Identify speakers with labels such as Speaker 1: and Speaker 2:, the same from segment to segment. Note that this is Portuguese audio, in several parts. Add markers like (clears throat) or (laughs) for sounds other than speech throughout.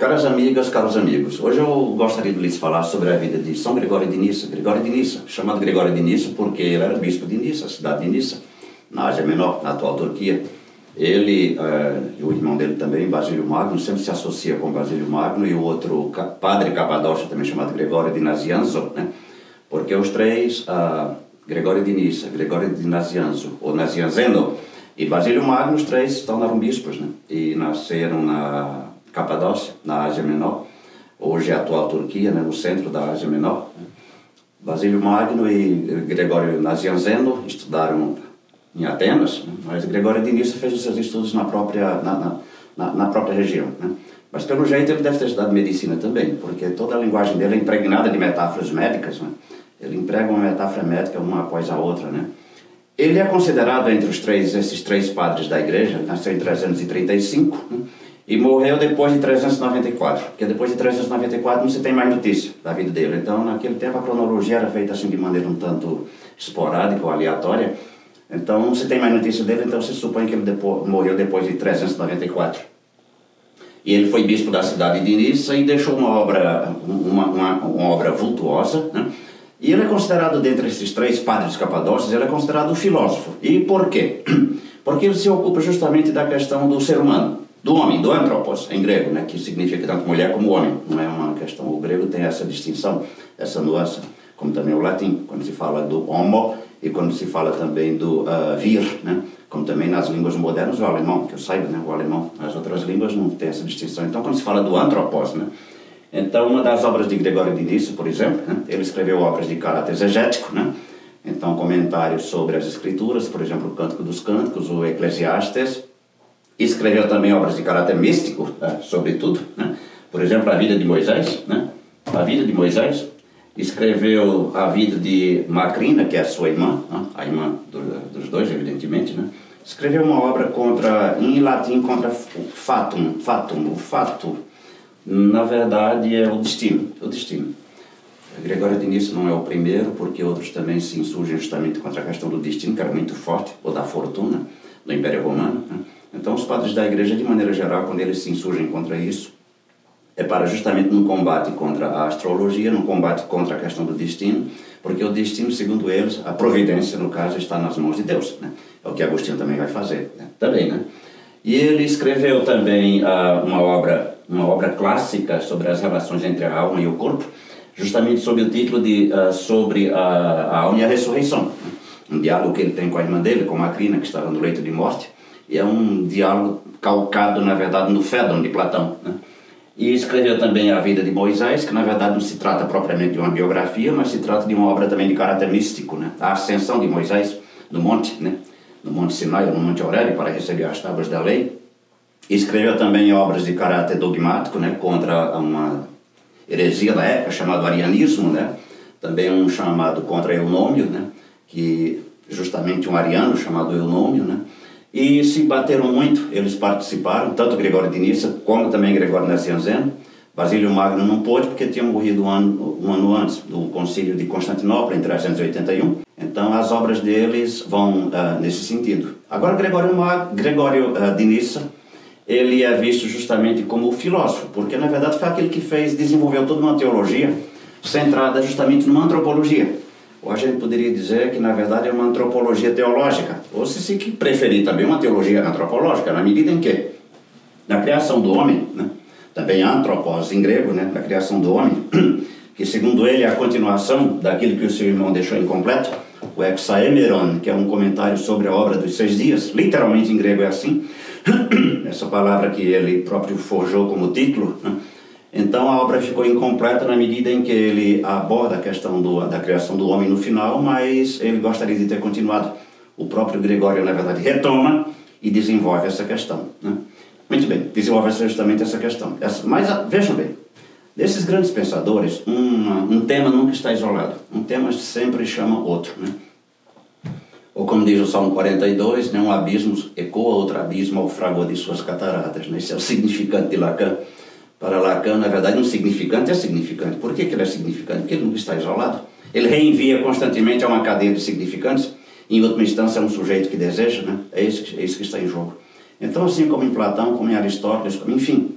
Speaker 1: Caras amigas, caros amigos, hoje eu gostaria de lhes falar sobre a vida de São Gregório de Nissa. Gregório de Nissa, chamado Gregório de Nissa porque ele era bispo de Nissa, cidade de Nissa, na Ásia Menor, na atual Turquia. Ele e o irmão dele também, Basílio Magno, sempre se associa com Basílio Magno e o outro padre capadócio, também chamado Gregório de Nazianzo, né? porque os três, uh, Gregório de Nissa, Gregório de Nazianzo, ou Nazianzeno, e Basílio Magno, os três se tornaram bispos, né? e nasceram na Capadócia, na Ásia Menor, hoje é a atual Turquia, né? no centro da Ásia Menor. Basílio Magno e Gregório Nazianzeno estudaram em Atenas, né? mas Gregório de Nissa fez os seus estudos na própria, na, na, na, própria região. Né? Mas pelo jeito ele deve ter estudado medicina também, porque toda a linguagem dele é impregnada de metáforas médicas. Né? Ele emprega uma metáfora médica uma após a outra. Né? Ele é considerado entre os três, esses três padres da igreja, nasceu em 335 né? E morreu depois de 394, porque depois de 394 não se tem mais notícia da vida dele. Então, naquele tempo a cronologia era feita assim de maneira um tanto esporádica ou aleatória. Então, não se tem mais notícia dele, então se supõe que ele depois, morreu depois de 394. E ele foi bispo da cidade de Nissa e deixou uma obra, uma, uma, uma obra vultuosa, né? E ele é considerado, dentre esses três padres capadócios, ele é considerado um filósofo. E por quê? (clears throat) Porque ele se ocupa justamente da questão do ser humano, do homem, do antropos, em grego, né? que significa tanto mulher como homem. Não é uma questão. O grego tem essa distinção, essa nuance, como também o latim, quando se fala do homo e quando se fala também do uh, vir, né? como também nas línguas modernas, o alemão, que eu saiba, né? o alemão, as outras línguas não tem essa distinção. Então, quando se fala do antropos, né? Então, uma das obras de Gregório de Nisso, por exemplo, né, ele escreveu obras de caráter exegético, né? então comentários sobre as escrituras, por exemplo, o Cântico dos Cânticos, o Eclesiastes. Escreveu também obras de caráter místico, né, sobretudo, né? por exemplo, a vida de Moisés, né? a vida de Moisés. Escreveu a vida de Macrina, que é a sua irmã, né? a irmã do, dos dois, evidentemente. Né? Escreveu uma obra contra, em latim contra fatum, fatum, o fato na verdade é o destino, o destino. Gregório de Nisso não é o primeiro, porque outros também se insurgem justamente contra a questão do destino, que era muito forte, ou da fortuna, do Império Romano. Né? Então, os padres da igreja, de maneira geral, quando eles se insurgem contra isso, é para justamente no combate contra a astrologia, no combate contra a questão do destino, porque o destino, segundo eles, a providência, no caso, está nas mãos de Deus. Né? É o que Agostinho também vai fazer. Né? Também, né? E ele escreveu também uh, uma obra uma obra clássica sobre as relações entre a alma e o corpo, justamente sob o título de uh, sobre a, a, alma e a ressurreição. Né? Um diálogo que ele tem com a irmã dele, com Macrina, que estava no leito de morte, e é um diálogo calcado, na verdade, no Fédon de Platão. Né? E escreveu também a vida de Moisés, que na verdade não se trata propriamente de uma biografia, mas se trata de uma obra também de caráter místico, né? a ascensão de Moisés no monte, né? no Monte Sinai, no Monte Aurélio, para receber as tábuas da lei. Escreveu também obras de caráter dogmático, né, contra uma heresia da época chamada arianismo, né, também um chamado contra Eunômio, né, que justamente um ariano chamado Eunômio, né, e se bateram muito, eles participaram, tanto Gregório de Nissa como também Gregório Nacianzeno. Basílio Magno não pôde porque tinha morrido um ano, um ano antes do concílio de Constantinopla, em 381. Então as obras deles vão uh, nesse sentido. Agora Gregório, Mag, Gregório uh, de Nissa ele é visto justamente como filósofo, porque na verdade foi aquele que fez, desenvolveu toda uma teologia centrada justamente numa antropologia. Ou a gente poderia dizer que na verdade é uma antropologia teológica, ou se se preferir também uma teologia antropológica, na medida em que? Na criação do homem, né, também antropos em grego, né, na criação do homem, (clears throat) que segundo ele é a continuação daquilo que o seu irmão deixou incompleto, o Exaemeron, que é um comentário sobre a obra dos seis dias, literalmente em grego é assim, (clears throat) essa palavra que ele próprio forjou como título. Né? Então a obra ficou incompleta na medida em que ele aborda a questão do, da criação do homem no final, mas ele gostaria de ter continuado. O próprio Gregório, na verdade, retoma e desenvolve essa questão. Né? Muito bem, desenvolve justamente essa questão. Essa, mas ah, vejam bem, desses grandes pensadores, um, um tema nunca está isolado. Um tema sempre chama outro. Né? Ou como diz o Salmo 42, né, um abismo ecoa outro abismo ao fragor de suas cataratas. Né? Esse é o significante de Lacan. Para Lacan, na verdade, um significante é significante. Por que, que ele é significante? Porque ele nunca está isolado. Ele reenvia constantemente a uma cadeia de significantes. Em última instância, é um sujeito que deseja, né? é, isso, é isso que está em jogo. Então, assim como em Platão, como em Aristóteles, como, enfim,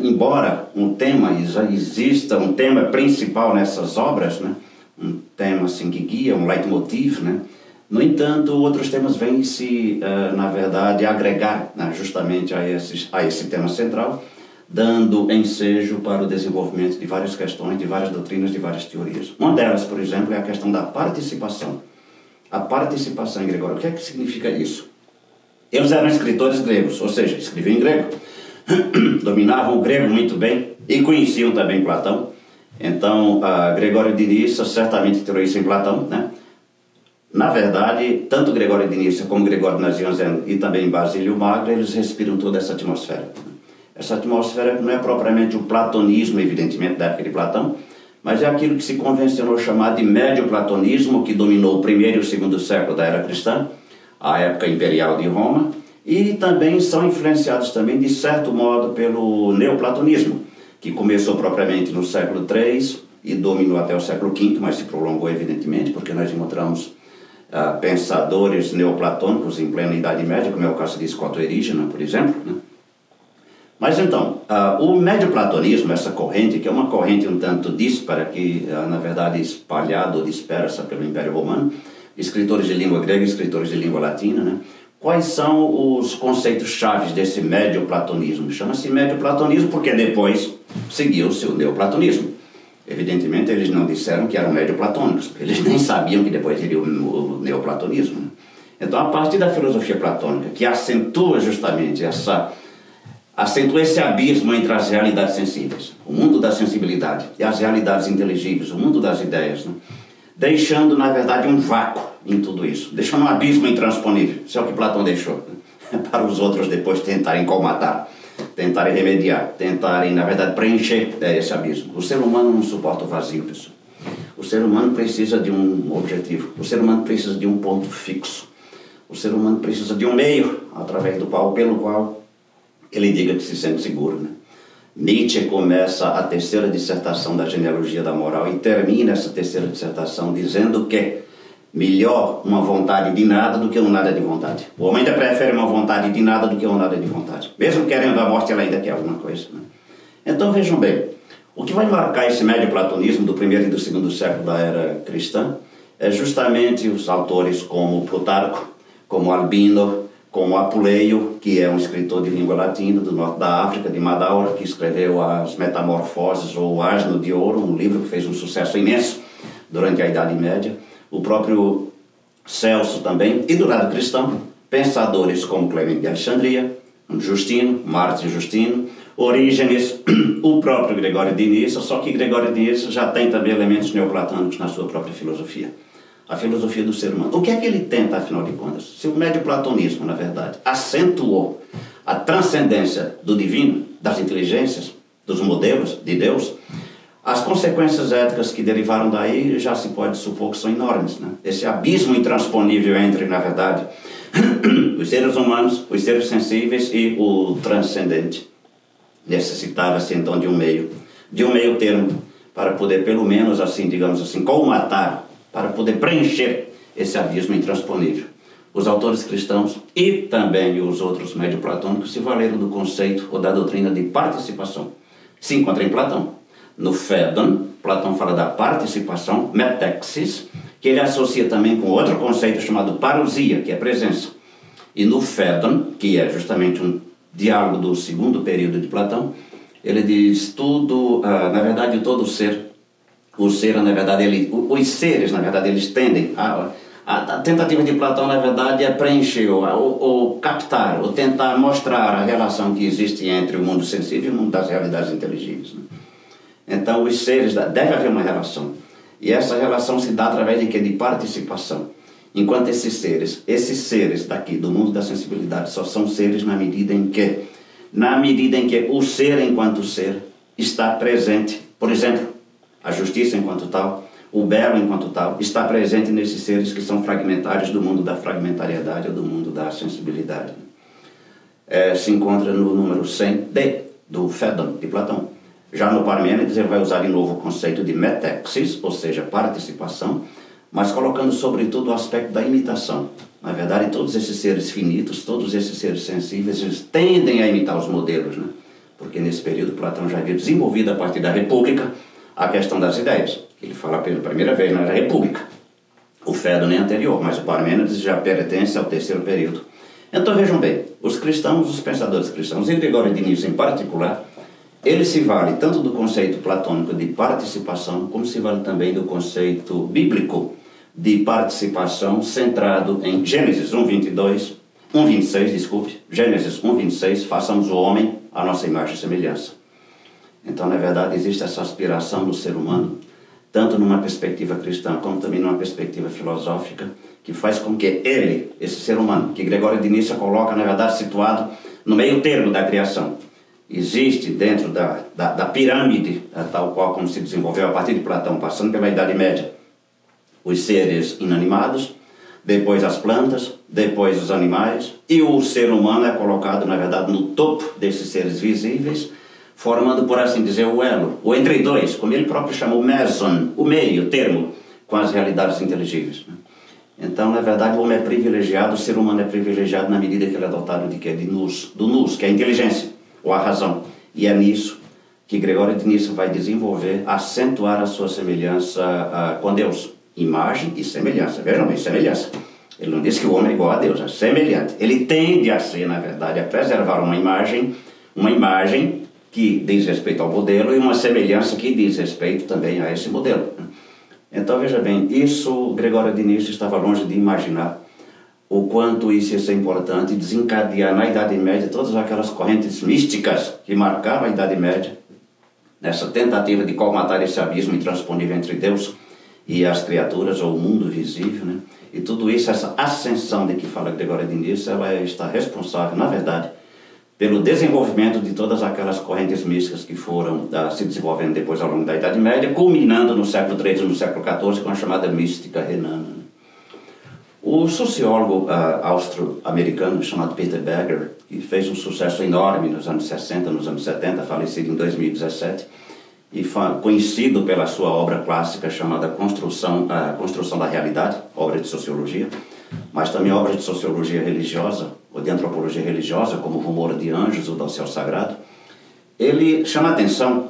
Speaker 1: embora um tema exista, um tema principal nessas obras, né? um tema assim que guia, um leitmotiv, né? No entanto, outros temas vêm se, uh, na verdade, agregar né, justamente a, esses, a esse tema central, dando ensejo para o desenvolvimento de várias questões, de várias doutrinas, de várias teorias. Uma delas, por exemplo, é a questão da participação. A participação em Gregório, o que é que significa isso? Eles eram escritores gregos, ou seja, escreviam em grego, (coughs) dominavam o grego muito bem e conheciam também Platão. Então, Gregório de Nissa certamente tirou isso em Platão, né? Na verdade, tanto Gregório de Nissa como Gregório Nazianzen e também Basílio Magro, eles respiram toda essa atmosfera. Essa atmosfera não é propriamente o platonismo, evidentemente, da época de Platão, mas é aquilo que se convencionou chamar de médio platonismo, que dominou o primeiro e o segundo século da era cristã, a época imperial de Roma, e também são influenciados também, de certo modo, pelo neoplatonismo, que começou propriamente no século III e dominou até o século V, mas se prolongou evidentemente, porque nós encontramos uh, pensadores neoplatônicos em plena Idade Média, como é o caso de Scott Erigena, por exemplo. Né? Mas então, uh, o médio-platonismo, essa corrente, que é uma corrente um tanto dispara, que uh, na verdade espalhada ou dispersa pelo Império Romano, escritores de língua grega e escritores de língua latina, né? Quais são os conceitos chaves desse médio-platonismo? Chama-se médio-platonismo porque depois seguiu-se o neoplatonismo. Evidentemente, eles não disseram que eram médio-platônicos, eles (laughs) nem sabiam que depois iria o neoplatonismo. Né? Então, a partir da filosofia platônica, que acentua justamente essa acentua esse abismo entre as realidades sensíveis, o mundo da sensibilidade e as realidades inteligíveis, o mundo das ideias, né? deixando, na verdade, um vácuo em tudo isso, deixando um abismo intransponível. Isso é o que Platão deixou, né? (laughs) para os outros depois tentarem colmatar, tentarem remediar, tentarem, na verdade, preencher é, esse abismo. O ser humano não suporta o vazio, pessoal. O ser humano precisa de um objetivo, o ser humano precisa de um ponto fixo, o ser humano precisa de um meio através do qual, pelo qual ele diga que se sente seguro. Né? Nietzsche começa a terceira dissertação da genealogia da moral e termina essa terceira dissertação dizendo que melhor uma vontade de nada do que um nada de vontade. O homem ainda prefere uma vontade de nada do que um nada de vontade. Mesmo querendo a morte, ela ainda quer alguma coisa. Né? Então vejam bem, o que vai marcar esse médio platonismo do primeiro e do segundo século da era cristã é justamente os autores como Plutarco, como Albino, como Apuleio, que é um escritor de língua latina do norte da África, de Madaura, que escreveu As Metamorfoses ou Asno de Ouro, um livro que fez um sucesso imenso durante a Idade Média. O próprio Celso também, e do lado cristão, pensadores como Clemente de Alexandria, Justino, Marte Justino, Orígenes, (clears throat) o próprio Gregório de Nissa, só que Gregório de Nissa já tem também elementos neoplatônicos na sua própria filosofia a filosofia do ser humano. O que é que ele tenta, afinal de contas? Se o médio platonismo, na verdade, acentuou a transcendência do divino, das inteligências, dos modelos de Deus, as consequências éticas que derivaram daí já se pode supor que são enormes. Né? Esse abismo intransponível entre, na verdade, (clears throat) os seres humanos, os seres sensíveis e o transcendente. Necessitava-se então de um meio, de um meio termo, para poder, pelo menos assim, digamos assim, colmatar para poder preencher esse abismo intransponível. Os autores cristãos e também os outros médio-platônicos se valeram do conceito ou da doutrina de participação. Se encontra em Platão. No Fédon, Platão fala da participação, metexis, que ele associa também com outro conceito chamado parousia, que é presença. E no Fédon, que é justamente um diálogo do segundo período de Platão, ele diz tudo, ah, na verdade, todo ser o ser, na verdade, ele, os seres, na verdade, eles tendem a, a, a tentativa de Platão, na verdade, é preencher ou, captar, ou tentar mostrar a relação que existe entre o mundo sensível e o mundo das realidades inteligíveis. Né? Então, os seres, deve haver uma relação. E essa relação se dá através de que? De participação. Enquanto esses seres, esses seres daqui do mundo da sensibilidade só são seres na medida em que, na medida em que o ser enquanto ser está presente. Por exemplo, a justiça enquanto tal, o belo enquanto tal, está presente nesses seres que são fragmentários do mundo da fragmentariedade ou do mundo da sensibilidade. É, se encontra no número 100D do Fédon, de Platão. Já no Parmênides ele vai usar de novo o conceito de metexis, ou seja, participação, mas colocando sobretudo o aspecto da imitação. Na verdade, todos esses seres finitos, todos esses seres sensíveis, eles tendem a imitar os modelos, né? porque nesse período Platão já havia desenvolvido a partir da República a questão das ideias. Ele fala pela primeira vez na República. O Fédon é anterior, mas o Parmênides já pertence ao terceiro período. Então vejam bem, os cristãos, os pensadores cristãos, e Gregório de em particular, ele se vale tanto do conceito platônico de participação, como se vale também do conceito bíblico de participação centrado em Gênesis 1:22, 1:26, desculpe, Gênesis 1:26, façamos o homem à nossa imagem e semelhança. Então, na verdade, existe essa aspiração do ser humano, tanto numa perspectiva cristã como também numa perspectiva filosófica, que faz com que ele, esse ser humano, que Gregório de Nícia coloca, na verdade, situado no meio termo da criação, existe dentro da, da, da pirâmide, tal qual como se desenvolveu a partir de Platão, passando pela Idade Média, os seres inanimados, depois as plantas, depois os animais, e o ser humano é colocado, na verdade, no topo desses seres visíveis, formando, por assim dizer, o elo, o entre dois, como ele próprio chamou meson, o meio, o termo, com as realidades inteligíveis. Né? Então, na verdade, o homem é privilegiado, o ser humano é privilegiado na medida que ele é dotado de quê? De nus, do nus, que é a inteligência, ou a razão. E é nisso que Gregório de Nisso vai desenvolver, acentuar a sua semelhança uh, com Deus. Imagem e semelhança. Vejam bem, semelhança. Ele não diz que o homem é igual a Deus, é semelhante. Ele tende a ser, na verdade, a preservar uma imagem, uma imagem que diz respeito ao modelo e uma semelhança que diz respeito também a esse modelo. Então veja bem, isso Gregório Nisso estava longe de imaginar o quanto isso ia ser importante desencadear na Idade Média todas aquelas correntes místicas que marcavam a Idade Média, nessa tentativa de colmatar esse abismo intransponível entre Deus e as criaturas, ou o mundo visível, né? E tudo isso, essa ascensão de que fala Gregório Nisso, ela está responsável, na verdade, pelo desenvolvimento de todas aquelas correntes místicas que foram uh, se desenvolvendo depois ao longo da Idade Média, culminando no século XIII e no século XIV com a chamada mística renana. O sociólogo uh, austro-americano chamado Peter Berger, que fez um sucesso enorme nos anos 60, nos anos 70, falecido em 2017, e conhecido pela sua obra clássica chamada Construção, a uh, Construção da Realidade, obra de sociologia, mas também obra de sociologia religiosa, ou de antropologia religiosa, como Rumor de Anjos ou do Céu Sagrado, ele chama atenção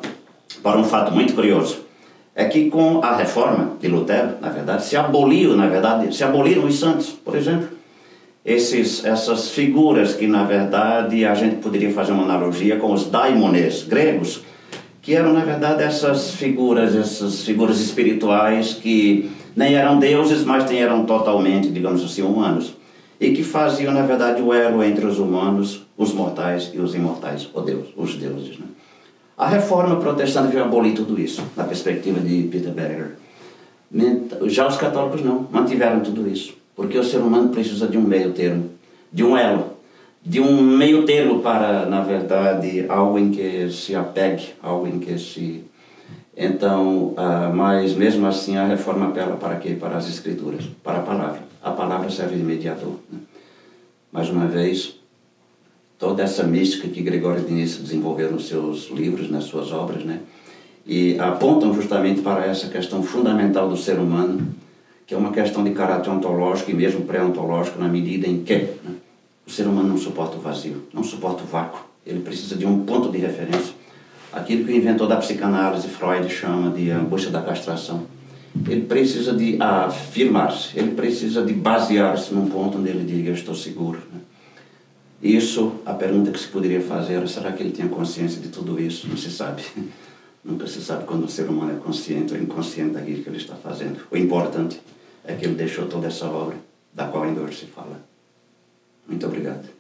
Speaker 1: para um fato muito curioso. É que com a reforma de Lutero, na verdade, se aboliu, na verdade, se aboliram os santos, por exemplo. Esses, essas figuras que, na verdade, a gente poderia fazer uma analogia com os daimones gregos, que eram, na verdade, essas figuras, essas figuras espirituais que nem eram deuses, mas nem eram totalmente, digamos assim, humanos e que faziam, na verdade, o elo entre os humanos, os mortais e os imortais, ou Deus, os deuses. Né? A reforma protestante veio abolir tudo isso, na perspectiva de Peter Berger. Já os católicos não, mantiveram tudo isso, porque o ser humano precisa de um meio termo, de um elo, de um meio termo para, na verdade, algo em que se apegue, algo em que se então, uh, mas mesmo assim a reforma apela para quê? Para as escrituras, para a palavra. A palavra serve de mediador. Né? Mais uma vez, toda essa mística que Gregório de Nice desenvolveu nos seus livros, nas suas obras, né? e apontam justamente para essa questão fundamental do ser humano, que é uma questão de caráter ontológico e mesmo pré-ontológico, na medida em que né? o ser humano não suporta o vazio, não suporta o vácuo, ele precisa de um ponto de referência aquilo que o inventor da psicanálise, Freud, chama de angústia da castração. Ele precisa de afirmar-se, ele precisa de basear-se num ponto onde ele diga: Estou seguro. Né? Isso, a pergunta que se poderia fazer era: será que ele tinha consciência de tudo isso? Não se sabe. (laughs) Nunca se sabe quando o ser humano é consciente ou inconsciente daquilo que ele está fazendo. O importante é que ele deixou toda essa obra, da qual ainda hoje se fala. Muito obrigado.